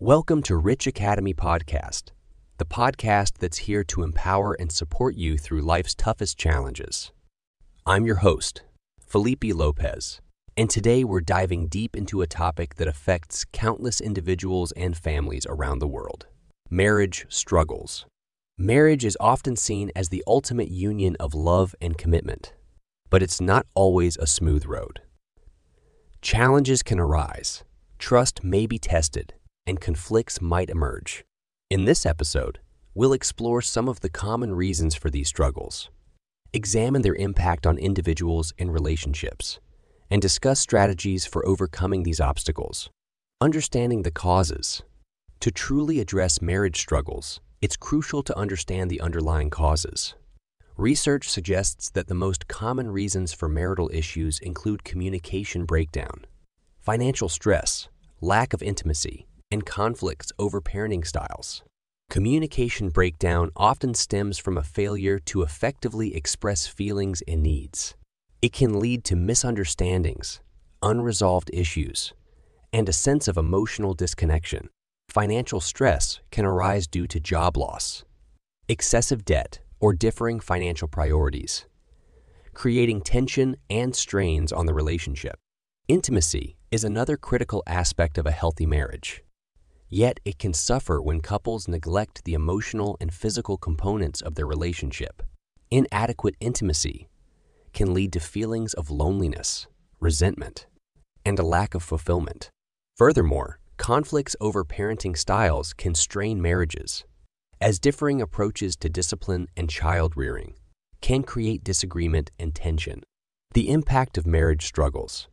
Welcome to Rich Academy Podcast, the podcast that's here to empower and support you through life's toughest challenges. I'm your host, Felipe Lopez, and today we're diving deep into a topic that affects countless individuals and families around the world marriage struggles. Marriage is often seen as the ultimate union of love and commitment, but it's not always a smooth road. Challenges can arise, trust may be tested, and conflicts might emerge. In this episode, we'll explore some of the common reasons for these struggles, examine their impact on individuals and relationships, and discuss strategies for overcoming these obstacles. Understanding the causes. To truly address marriage struggles, it's crucial to understand the underlying causes. Research suggests that the most common reasons for marital issues include communication breakdown, financial stress, lack of intimacy, and conflicts over parenting styles. Communication breakdown often stems from a failure to effectively express feelings and needs. It can lead to misunderstandings, unresolved issues, and a sense of emotional disconnection. Financial stress can arise due to job loss, excessive debt, or differing financial priorities, creating tension and strains on the relationship. Intimacy is another critical aspect of a healthy marriage. Yet it can suffer when couples neglect the emotional and physical components of their relationship. Inadequate intimacy can lead to feelings of loneliness, resentment, and a lack of fulfillment. Furthermore, conflicts over parenting styles can strain marriages, as differing approaches to discipline and child rearing can create disagreement and tension. The impact of marriage struggles.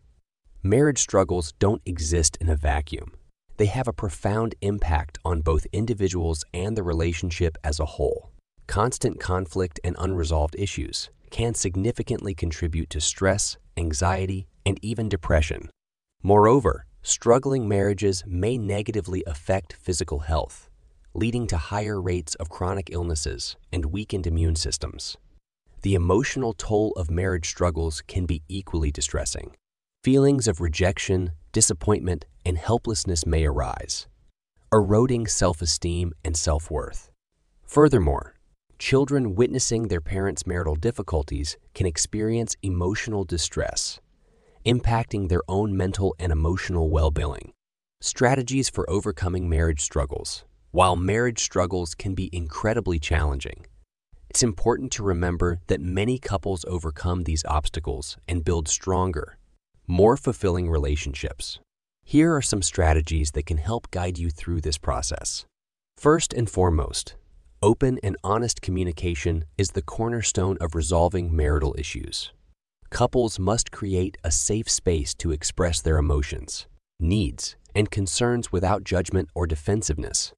Marriage struggles don't exist in a vacuum they have a profound impact on both individuals and the relationship as a whole. Constant conflict and unresolved issues can significantly contribute to stress, anxiety, and even depression. Moreover, struggling marriages may negatively affect physical health, leading to higher rates of chronic illnesses and weakened immune systems. The emotional toll of marriage struggles can be equally distressing. Feelings of rejection, disappointment, and helplessness may arise, eroding self esteem and self worth. Furthermore, children witnessing their parents' marital difficulties can experience emotional distress, impacting their own mental and emotional well being. Strategies for overcoming marriage struggles. While marriage struggles can be incredibly challenging, it's important to remember that many couples overcome these obstacles and build stronger, more fulfilling relationships. Here are some strategies that can help guide you through this process. First and foremost, open and honest communication is the cornerstone of resolving marital issues. Couples must create a safe space to express their emotions, needs, and concerns without judgment or defensiveness.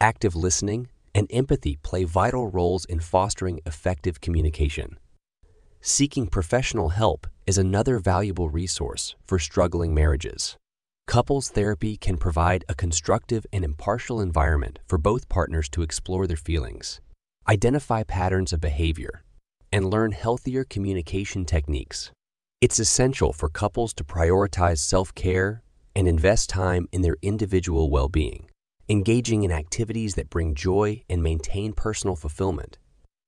Active listening and empathy play vital roles in fostering effective communication. Seeking professional help is another valuable resource for struggling marriages. Couples therapy can provide a constructive and impartial environment for both partners to explore their feelings, identify patterns of behavior, and learn healthier communication techniques. It's essential for couples to prioritize self care and invest time in their individual well being. Engaging in activities that bring joy and maintain personal fulfillment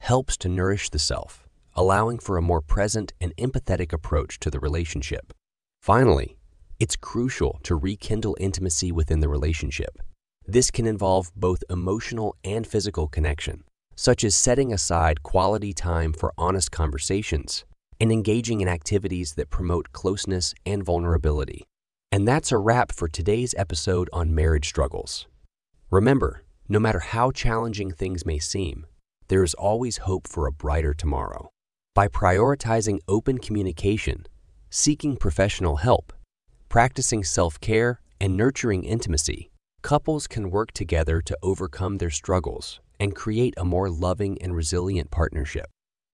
helps to nourish the self allowing for a more present and empathetic approach to the relationship. Finally, it's crucial to rekindle intimacy within the relationship. This can involve both emotional and physical connection, such as setting aside quality time for honest conversations and engaging in activities that promote closeness and vulnerability. And that's a wrap for today's episode on marriage struggles. Remember, no matter how challenging things may seem, there is always hope for a brighter tomorrow. By prioritizing open communication, seeking professional help, practicing self care, and nurturing intimacy, couples can work together to overcome their struggles and create a more loving and resilient partnership.